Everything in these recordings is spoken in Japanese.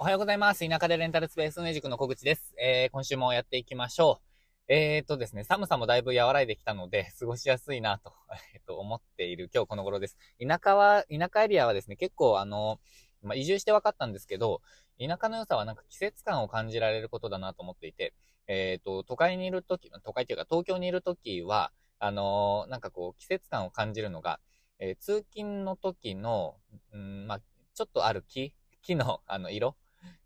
おはようございます。田舎でレンタルスペースミュージックの小口です。えー、今週もやっていきましょう。えーとですね、寒さもだいぶ和らいできたので、過ごしやすいなと、えー、と思っている今日この頃です。田舎は、田舎エリアはですね、結構あの、まあ、移住して分かったんですけど、田舎の良さはなんか季節感を感じられることだなと思っていて、えっ、ー、と、都会にいるとき、都会というか東京にいるときは、あのー、なんかこう、季節感を感じるのが、えー、通勤の時の、うん、まあ、ちょっとある木、木の、あの、色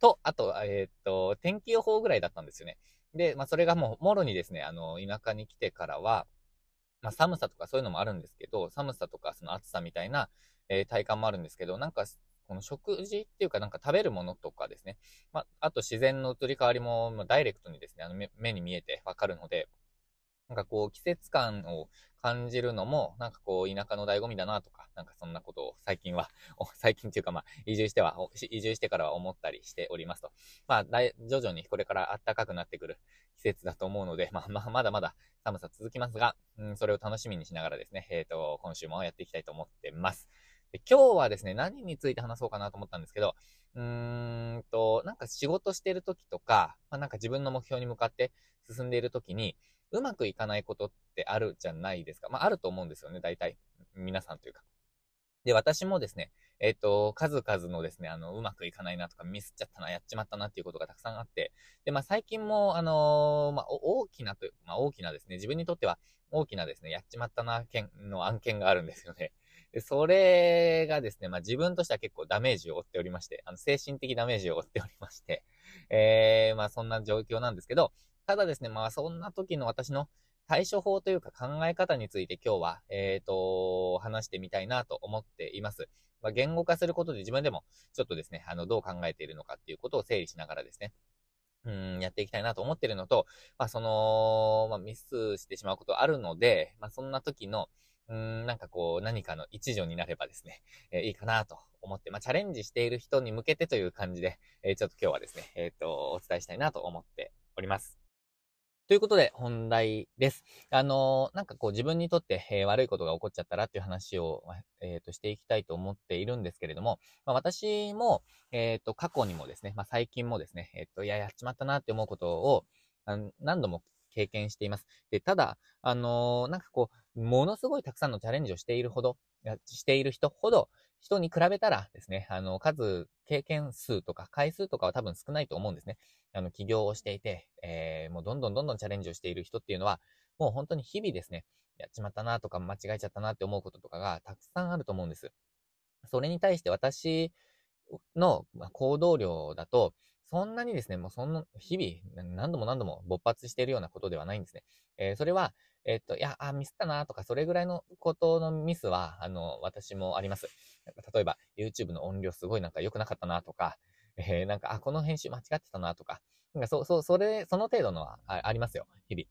と、あと、えー、っと、天気予報ぐらいだったんですよね。で、まあ、それがもう、もろにですね、あの、田舎に来てからは、まあ、寒さとかそういうのもあるんですけど、寒さとかその暑さみたいな、えー、体感もあるんですけど、なんか、この食事っていうかなんか食べるものとかですね。まあ、あと自然の移り変わりも、まあ、ダイレクトにですね、あの目に見えてわかるので、なんかこう季節感を感じるのも、なんかこう、田舎の醍醐味だなとか、なんかそんなことを最近は、最近っていうかまあ、移住しては、移住してからは思ったりしておりますと。まあ、徐々にこれから暖かくなってくる季節だと思うので、まあ、まあ、まだまだ寒さ続きますが、うん、それを楽しみにしながらですね、えっ、ー、と、今週もやっていきたいと思ってます。で今日はですね、何について話そうかなと思ったんですけど、うーんと、なんか仕事してる時とか、まあ、なんか自分の目標に向かって進んでいる時に、うまくいかないことってあるじゃないですか。まあ、あると思うんですよね、大体。皆さんというか。で、私もですね、えっ、ー、と、数々のですね、あの、うまくいかないなとか、ミスっちゃったな、やっちまったなっていうことがたくさんあって、で、まあ、最近も、あのー、まあ、大きなという、まあ、大きなですね、自分にとっては大きなですね、やっちまったな、件の案件があるんですよね。で、それがですね、まあ、自分としては結構ダメージを負っておりまして、あの、精神的ダメージを負っておりまして、えー、まあ、そんな状況なんですけど、ただですね、まあそんな時の私の対処法というか考え方について今日は、えっ、ー、と、話してみたいなと思っています。まあ、言語化することで自分でもちょっとですね、あの、どう考えているのかっていうことを整理しながらですね、うん、やっていきたいなと思ってるのと、まあ、その、まあ、ミスしてしまうことあるので、まあ、そんな時の、うん、なんかこう、何かの一助になればですね、えー、いいかなと思って、まあ、チャレンジしている人に向けてという感じで、えー、ちょっと今日はですね、えっ、ー、と、お伝えしたいなと思っております。ということで、本題です。あのー、なんかこう自分にとって、えー、悪いことが起こっちゃったらっていう話を、え、ー、と、していきたいと思っているんですけれども、まあ、私も、えっ、と、過去にもですね、まあ、最近もですね、えっ、と、いや、やっちまったなって思うことを、何度も経験しています。で、ただ、あのなんかこう、ものすごいたくさんのチャレンジをしているほど、している人ほど、人に比べたらですね、あの、数、経験数とか回数とかは多分少ないと思うんですね。あの、起業をしていて、えー、もうどんどんどんどんチャレンジをしている人っていうのは、もう本当に日々ですね、やっちまったなとか間違えちゃったなって思うこととかがたくさんあると思うんです。それに対して私の行動量だと、そんなにですね、もうそんな、日々、何度も何度も勃発しているようなことではないんですね。えー、それは、えっと、いや、あ、ミスったなとか、それぐらいのことのミスは、あの、私もあります。例えば、YouTube の音量すごいなんか良くなかったなとか、えー、なんか、あ、この編集間違ってたなとか、なんか、そう、そう、それ、その程度のはありますよ、日々。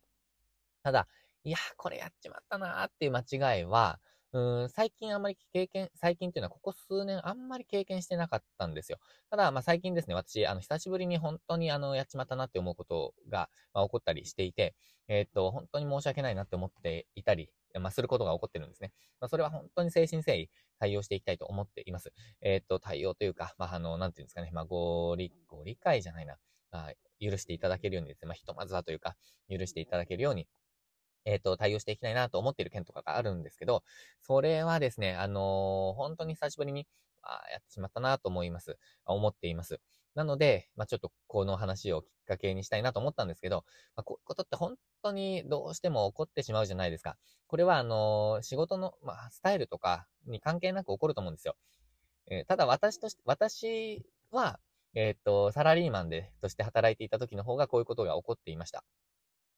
ただ、いや、これやっちまったなっていう間違いは、うん、最近あんまり経験、最近っていうのはここ数年あんまり経験してなかったんですよ。ただ、まあ最近ですね、私、あの、久しぶりに本当にあの、やっちまったなって思うことが、まあ、起こったりしていて、えー、っと、本当に申し訳ないなって思っていたり、まあ、することが起こってるんですね。まあ、それは本当に誠心誠意対応していきたいと思っています。えー、っと、対応というか、まあ、あの、なんていうんですかね、まあ、ご理、ご理解じゃないな。まあ、許していただけるようにですね、まあ、ひとまずはというか、許していただけるように、えっ、ー、と、対応していきたいなと思っている件とかがあるんですけど、それはですね、あのー、本当に久しぶりに、あやってしまったなと思います。思っています。なので、まあ、ちょっとこの話をきっかけにしたいなと思ったんですけど、まあ、こういうことって本当にどうしても起こってしまうじゃないですか。これは、あのー、仕事の、まあ、スタイルとかに関係なく起こると思うんですよ。えー、ただ私として、私は、えっ、と、サラリーマンで、として働いていた時の方がこういうことが起こっていました。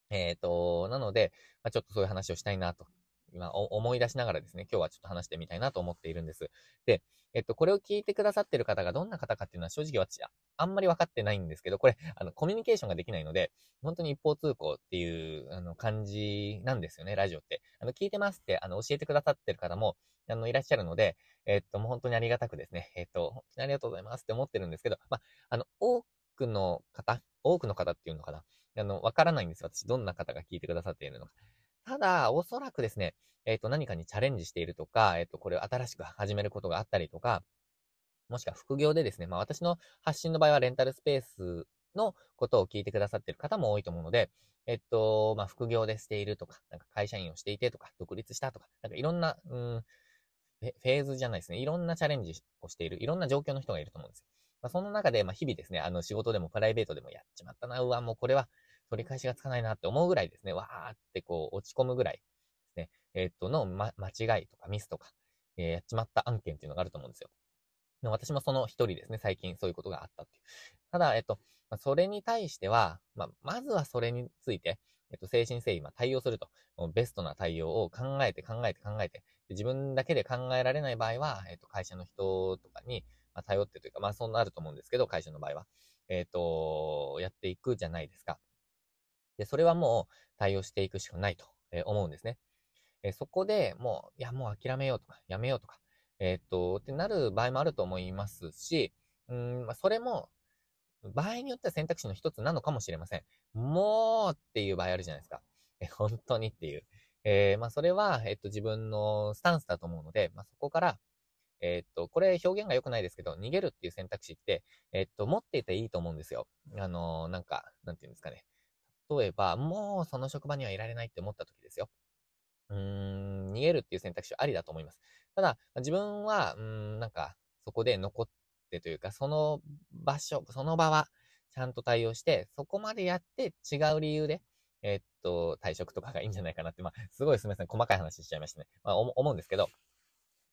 えっ、ー、と、なので、まあ、ちょっとそういう話をしたいなと、今思い出しながらですね、今日はちょっと話してみたいなと思っているんです。で、えっと、これを聞いてくださってる方がどんな方かっていうのは正直私、あんまり分かってないんですけど、これ、あの、コミュニケーションができないので、本当に一方通行っていう、あの、感じなんですよね、ラジオって。あの、聞いてますって、あの、教えてくださってる方も、あの、いらっしゃるので、えっと、もう本当にありがたくですね、えっと、本当にありがとうございますって思ってるんですけど、まあ、あの、多くの方、多くの方っていうのかな、あの、わからないんですよ。私、どんな方が聞いてくださっているのか。ただ、おそらくですね、えっ、ー、と、何かにチャレンジしているとか、えっ、ー、と、これを新しく始めることがあったりとか、もしくは副業でですね、まあ私の発信の場合はレンタルスペースのことを聞いてくださっている方も多いと思うので、えっと、まあ副業でしているとか、なんか会社員をしていてとか、独立したとか、なんかいろんな、うん、フェーズじゃないですね。いろんなチャレンジをしている、いろんな状況の人がいると思うんですよ。まあ、その中で、まあ、日々ですね、あの、仕事でもプライベートでもやっちまったな、うわ、もうこれは取り返しがつかないなって思うぐらいですね、わーってこう、落ち込むぐらいですね、えー、っと、の、ま、間違いとかミスとか、えー、やっちまった案件っていうのがあると思うんですよ。私もその一人ですね、最近そういうことがあったっていう。ただ、えっと、それに対しては、まあ、まずはそれについて、えっと、精神誠意、まあ、対応すると、ベストな対応を考えて考えて考えて、自分だけで考えられない場合は、えっと、会社の人とかに、まあ、頼ってというか、まあ、そんなあると思うんですけど、会社の場合は。えっ、と、やっていくじゃないですか。で、それはもう対応していくしかないと思うんですね。えそこでもう、いや、もう諦めようとか、やめようとか、えっ、と、ってなる場合もあると思いますし、うん、まあ、それも、場合によっては選択肢の一つなのかもしれません。もうっていう場合あるじゃないですか。え、本当にっていう。えー、まあ、それは、えっと、自分のスタンスだと思うので、まあ、そこから、えっと、これ表現が良くないですけど、逃げるっていう選択肢って、えっと、持っていていいと思うんですよ。あのなんか、なんていうんですかね。例えば、もうその職場にはいられないって思った時ですよ。うーん、逃げるっていう選択肢はありだと思います。ただ、自分は、うん、なんか、そこで残ってというか、その場所、その場は、ちゃんと対応して、そこまでやって違う理由で、えー、っと、退職とかがいいんじゃないかなって、まあ、すごいすみません、細かい話しちゃいましたね。まあ、思うんですけど、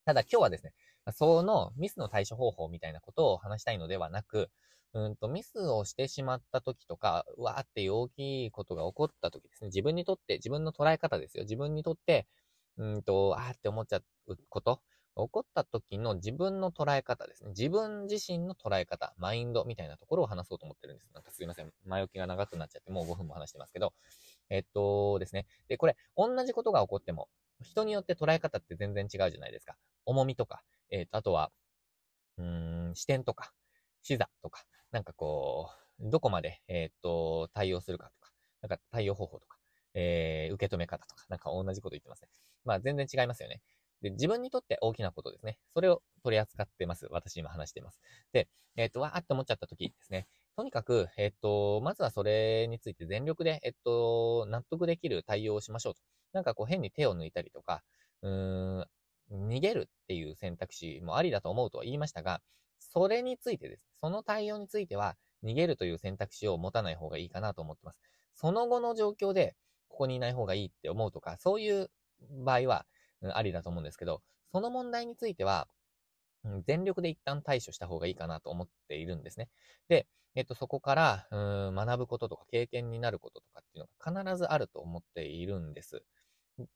ただ今日はですね、そのミスの対処方法みたいなことを話したいのではなく、うんと、ミスをしてしまった時とか、うわーって大きいことが起こった時ですね。自分にとって、自分の捉え方ですよ。自分にとって、うんと、あーって思っちゃうこと、起こった時の自分の捉え方ですね。自分自身の捉え方、マインドみたいなところを話そうと思ってるんです。なんかすいません。前置きが長くなっちゃって、もう5分も話してますけど。えっとですね。で、これ、同じことが起こっても、人によって捉え方って全然違うじゃないですか。重みとか、えっと、あとは、うん、視点とか、視座とか、なんかこう、どこまで、えー、っと、対応するかとか、なんか対応方法とか、えー、受け止め方とか、なんか同じこと言ってますね。まあ全然違いますよね。で、自分にとって大きなことですね。それを取り扱ってます。私今話しています。で、えー、っと、わーって思っちゃった時ですね。とにかく、えっと、まずはそれについて全力で、えっと、納得できる対応をしましょうと。なんかこう変に手を抜いたりとか、うーん、逃げるっていう選択肢もありだと思うとは言いましたが、それについてです。その対応については、逃げるという選択肢を持たない方がいいかなと思ってます。その後の状況で、ここにいない方がいいって思うとか、そういう場合は、ありだと思うんですけど、その問題については、全力で一旦対処した方がいいかなと思っているんですね。で、えっと、そこから、うん、学ぶこととか経験になることとかっていうのが必ずあると思っているんです。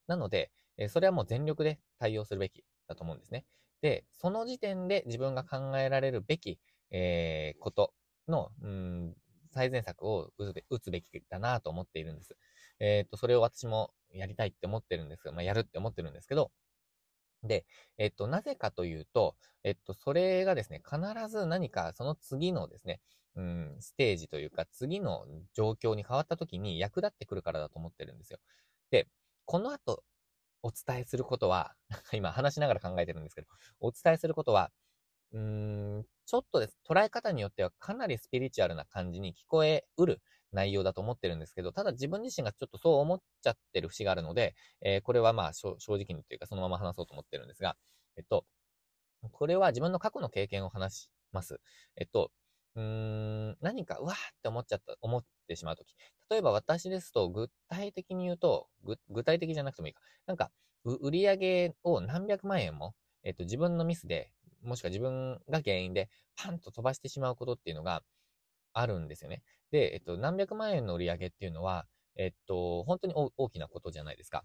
なので、えそれはもう全力で対応するべきだと思うんですね。で、その時点で自分が考えられるべき、えー、ことの、うん、最善策を打つべきだなと思っているんです。えっ、ー、と、それを私もやりたいって思ってるんですが、まあ、やるって思ってるんですけど、で、えっと、なぜかというと、えっと、それがですね、必ず何かその次のですね、うん、ステージというか、次の状況に変わった時に役立ってくるからだと思ってるんですよ。で、この後、お伝えすることは、今話しながら考えてるんですけど、お伝えすることは、うーん、ちょっとです。捉え方によってはかなりスピリチュアルな感じに聞こえうる内容だと思ってるんですけど、ただ自分自身がちょっとそう思っちゃってる節があるので、えー、これはまあ正直にというかそのまま話そうと思ってるんですが、えっと、これは自分の過去の経験を話します。えっと、うーん、何か、うわーって思っちゃった、思ってしまうとき。例えば私ですと、具体的に言うと、具体的じゃなくてもいいか。なんか、売り上げを何百万円も、えっと、自分のミスで、もしくは自分が原因で、パンと飛ばしてしまうことっていうのがあるんですよね。で、えっと、何百万円の売り上げっていうのは、えっと、本当に大きなことじゃないですか。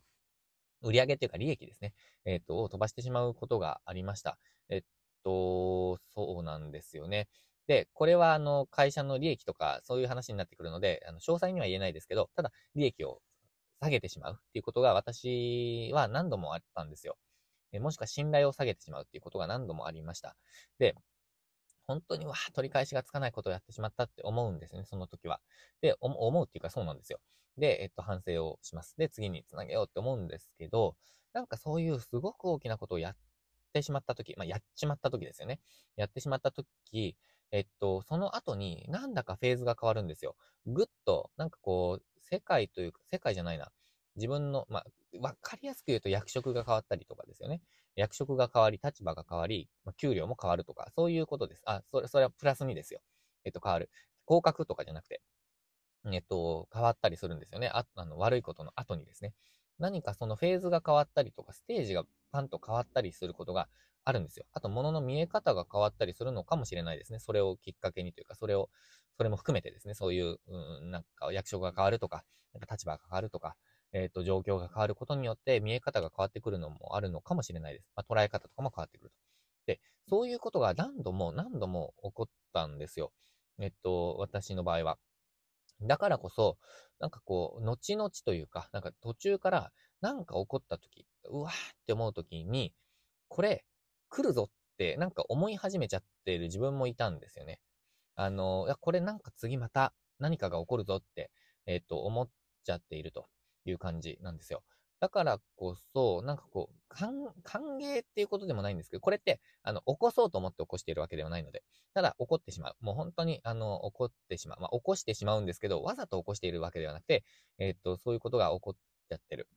売上っていうか利益ですね。えっと、を飛ばしてしまうことがありました。えっと、そうなんですよね。で、これはあの、会社の利益とか、そういう話になってくるので、あの、詳細には言えないですけど、ただ、利益を下げてしまうっていうことが私は何度もあったんですよ。もしくは信頼を下げてしまうっていうことが何度もありました。で、本当にわ取り返しがつかないことをやってしまったって思うんですね、その時は。で、思うっていうかそうなんですよ。で、えっと、反省をします。で、次につなげようって思うんですけど、なんかそういうすごく大きなことをやっってしまった時、まあ、やっちまった時ですよね。やってしまった時、えっと、その後になんだかフェーズが変わるんですよ。ぐっと、なんかこう、世界というか、世界じゃないな。自分の、まあ、わかりやすく言うと役職が変わったりとかですよね。役職が変わり、立場が変わり、まあ、給料も変わるとか、そういうことです。あ、それ、それはプラスにですよ。えっと、変わる。降格とかじゃなくて、えっと、変わったりするんですよね。あ、あの、悪いことの後にですね。何かそのフェーズが変わったりとか、ステージがパンと変わったりすることがあるんですよ。あと、物の見え方が変わったりするのかもしれないですね。それをきっかけにというか、それを、それも含めてですね、そういう、うん、なんか役職が変わるとか、なんか立場が変わるとか、えっ、ー、と、状況が変わることによって見え方が変わってくるのもあるのかもしれないです。まあ、捉え方とかも変わってくると。で、そういうことが何度も何度も起こったんですよ。えっと、私の場合は。だからこそ、なんかこう、後々というか、なんか途中からなんか起こった時、うわーって思う時に、これ、来るぞってなんか思い始めちゃってる自分もいたんですよね。あの、いや、これなんか次また何かが起こるぞって、えっ、と、思っちゃっているという感じなんですよ。だからこそ、なんかこう、歓迎っていうことでもないんですけど、これって、あの、起こそうと思って起こしているわけではないので、ただ起こってしまう。もう本当に、あの、起こってしまう。まあ、起こしてしまうんですけど、わざと起こしているわけではなくて、えー、っと、そういうことが起こっちゃってる。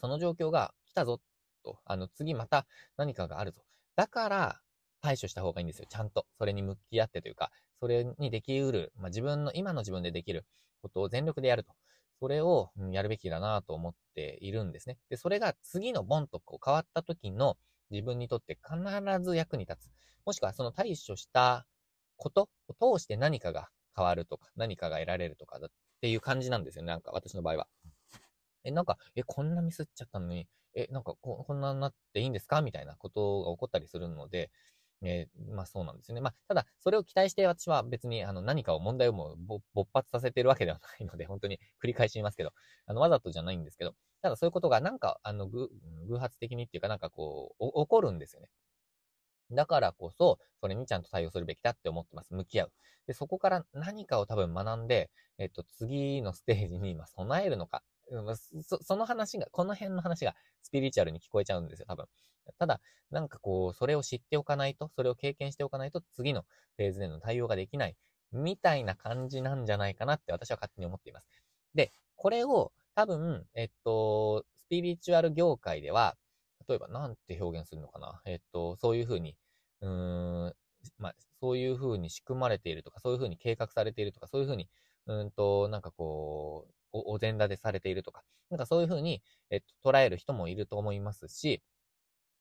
その状況が来たぞっ、と。あの、次また何かがあるぞ。だから、対処した方がいいんですよ。ちゃんと。それに向き合ってというか、それにできうる、まあ、自分の、今の自分でできることを全力でやると。それをやるべきだなと思っているんですね。で、それが次のボンとこう変わった時の自分にとって必ず役に立つ。もしくはその対処したことを通して何かが変わるとか、何かが得られるとかだっていう感じなんですよね。なんか私の場合は。え、なんか、え、こんなミスっちゃったのに、え、なんかこ、こんなになっていいんですか？みたいなことが起こったりするので、えー、まあそうなんですよね。まあ、ただ、それを期待して私は別にあの何かを問題をもう勃発させてるわけではないので、本当に繰り返し言いますけど、あのわざとじゃないんですけど、ただそういうことがなんか、あの、偶発的にっていうかなんかこう、起こるんですよね。だからこそ、それにちゃんと対応するべきだって思ってます。向き合う。で、そこから何かを多分学んで、えっと、次のステージに今備えるのか。そその話が、この辺の話がスピリチュアルに聞こえちゃうんですよ、多分。ただ、なんかこう、それを知っておかないと、それを経験しておかないと、次のフェーズでの対応ができない、みたいな感じなんじゃないかなって私は勝手に思っています。で、これを多分、えっと、スピリチュアル業界では、例えばなんて表現するのかな。えっと、そういうふうに、うーん、まあ、そういうふうに仕組まれているとか、そういうふうに計画されているとか、そういうふうに、うんと、なんかこう、お、お膳立てされているとか、なんかそういうふうに、えっと、捉える人もいると思いますし、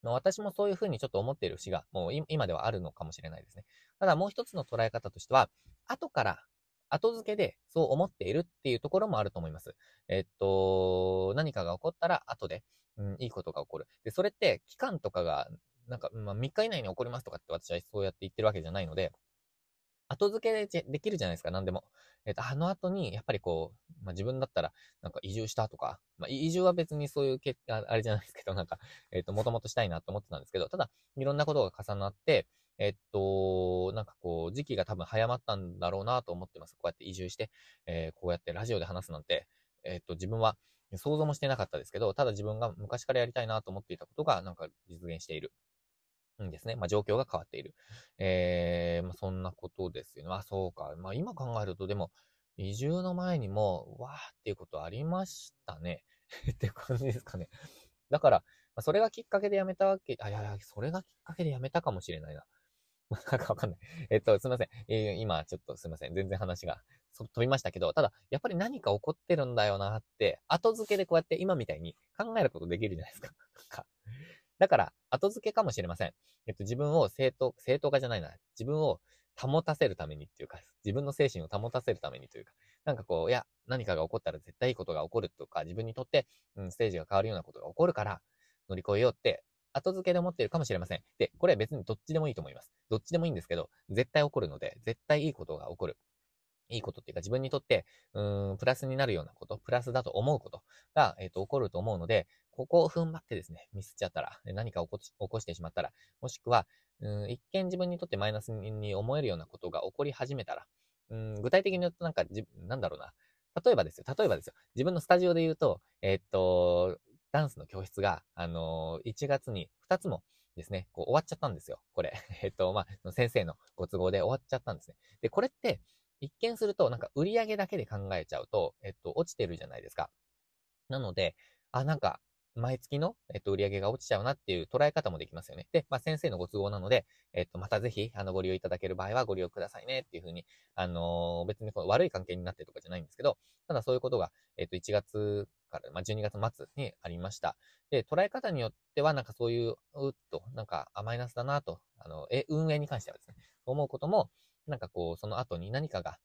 私もそういうふうにちょっと思っている節が、もう今ではあるのかもしれないですね。ただもう一つの捉え方としては、後から、後付けでそう思っているっていうところもあると思います。えっと、何かが起こったら後で、うん、いいことが起こる。で、それって期間とかが、なんか、まあ、3日以内に起こりますとかって私はそうやって言ってるわけじゃないので、後付けでできるじゃないですか、何でも。えっ、と、あの後に、やっぱりこう、まあ、自分だったら、なんか移住したとか、まあ、移住は別にそういう結果、あれじゃないですけど、なんか、えっ、と、もともとしたいなと思ってたんですけど、ただ、いろんなことが重なって、えっと、なんかこう、時期が多分早まったんだろうなと思ってます。こうやって移住して、えー、こうやってラジオで話すなんて、えっと、自分は想像もしてなかったですけど、ただ自分が昔からやりたいなと思っていたことが、なんか実現している。ですね。まあ、状況が変わっている。えー、まあ、そんなことですよね。あ、そうか。まあ、今考えると、でも、移住の前にも、わーっていうことありましたね。って感じですかね。だから、まあ、それがきっかけで辞めたわけ、あ、いやいや、それがきっかけで辞めたかもしれないな。なんかわかんない。えっと、すいません。えー、今、ちょっとすいません。全然話が飛びましたけど、ただ、やっぱり何か起こってるんだよなって、後付けでこうやって今みたいに考えることできるじゃないですか。だから、後付けかもしれません。えっと、自分を正当、正当化じゃないな。自分を保たせるためにっていうか、自分の精神を保たせるためにというか、なんかこう、いや、何かが起こったら絶対いいことが起こるとか、自分にとって、うん、ステージが変わるようなことが起こるから、乗り越えようって、後付けで思ってるかもしれません。で、これは別にどっちでもいいと思います。どっちでもいいんですけど、絶対起こるので、絶対いいことが起こる。いいことっていうか自分にとって、うん、プラスになるようなこと、プラスだと思うことが、えっ、ー、と、起こると思うので、ここを踏ん張ってですね、ミスっちゃったら、何か起こし起こしてしまったら、もしくは、うん、一見自分にとってマイナスに思えるようなことが起こり始めたら、うん、具体的に言うとなんか、なんだろうな。例えばですよ、例えばですよ。自分のスタジオで言うと、えー、と、ダンスの教室が、あのー、1月に2つも、ですね、こう終わっちゃったんですよ。これ。えっと、まあ、先生のご都合で終わっちゃったんですね。で、これって、一見すると、なんか売り上げだけで考えちゃうと、えっと、落ちてるじゃないですか。なので、あ、なんか、毎月の、えっと、売り上げが落ちちゃうなっていう捉え方もできますよね。で、まあ、先生のご都合なので、えっと、またぜひ、あの、ご利用いただける場合はご利用くださいねっていうふうに、あのー、別にこの悪い関係になってるとかじゃないんですけど、ただそういうことが、えっと、1月から、まあ、12月末にありました。で、捉え方によっては、なんかそういう、うっと、なんか、あ、マイナスだなと、あの、え、運営に関してはですね、思うことも、なんかこう、その後に何かが、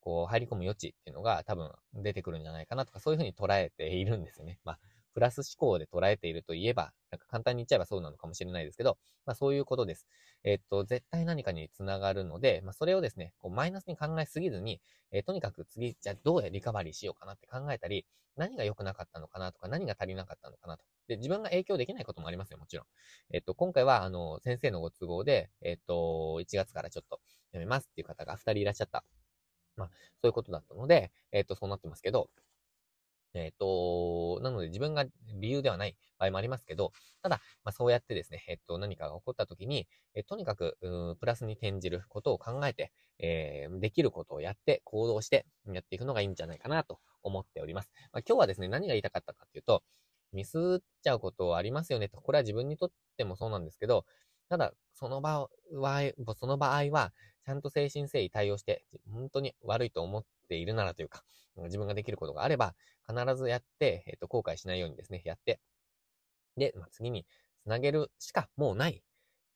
こう、入り込む余地っていうのが多分出てくるんじゃないかなとか、そういうふうに捉えているんですよね。まあ、プラス思考で捉えているといえば、なんか簡単に言っちゃえばそうなのかもしれないですけど、まあそういうことです。えっと、絶対何かにつながるので、まあそれをですね、こうマイナスに考えすぎずに、えー、とにかく次、じゃあどうやリカバリーしようかなって考えたり、何が良くなかったのかなとか、何が足りなかったのかなと。で、自分が影響できないこともありますよ、もちろん。えっと、今回は、あの、先生のご都合で、えっと、1月からちょっとやめますっていう方が2人いらっしゃった。まあ、そういうことだったので、えっと、そうなってますけど、えっ、と、なので自分が理由ではない場合もありますけど、ただ、まあ、そうやってですね、えっ、と、何かが起こった時に、え、とにかく、プラスに転じることを考えて、えーできることをやって、行動して、やっていくのがいいんじゃないかなと思っております。まあ、今日はですね、何が言いたかったかっていうと、ミスっちゃうことありますよねと。これは自分にとってもそうなんですけど、ただ、その場合は、その場合は、ちゃんと精神誠意対応して、本当に悪いと思っているならというか、自分ができることがあれば、必ずやって、えっ、と、後悔しないようにですね、やって、で、まあ、次につなげるしかもうない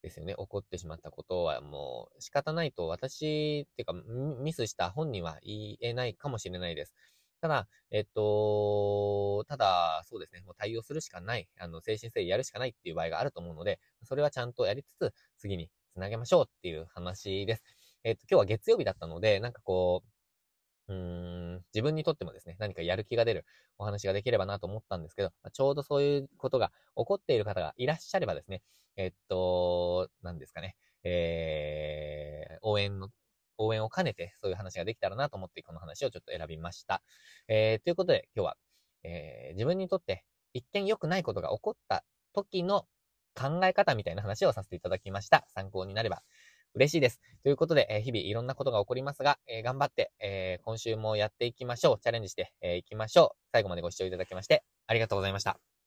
ですよね。起こってしまったことはもう仕方ないと私、っていうか、ミスした本人は言えないかもしれないです。ただ、えっと、ただ、そうですね、もう対応するしかない、あの、精神誠意やるしかないっていう場合があると思うので、それはちゃんとやりつつ、次につなげましょうっていう話です。えっと、今日は月曜日だったので、なんかこう、うーん、自分にとってもですね、何かやる気が出るお話ができればなと思ったんですけど、ちょうどそういうことが起こっている方がいらっしゃればですね、えっと、何ですかね、えー、応援の、応援を兼ねてそういう話ができたらなと思ってこの話をちょっと選びました。えー、ということで今日は、えー、自分にとって一見良くないことが起こった時の考え方みたいな話をさせていただきました。参考になれば嬉しいです。ということで、えー、日々いろんなことが起こりますが、えー、頑張って、えー、今週もやっていきましょう。チャレンジしてい、えー、きましょう。最後までご視聴いただきまして、ありがとうございました。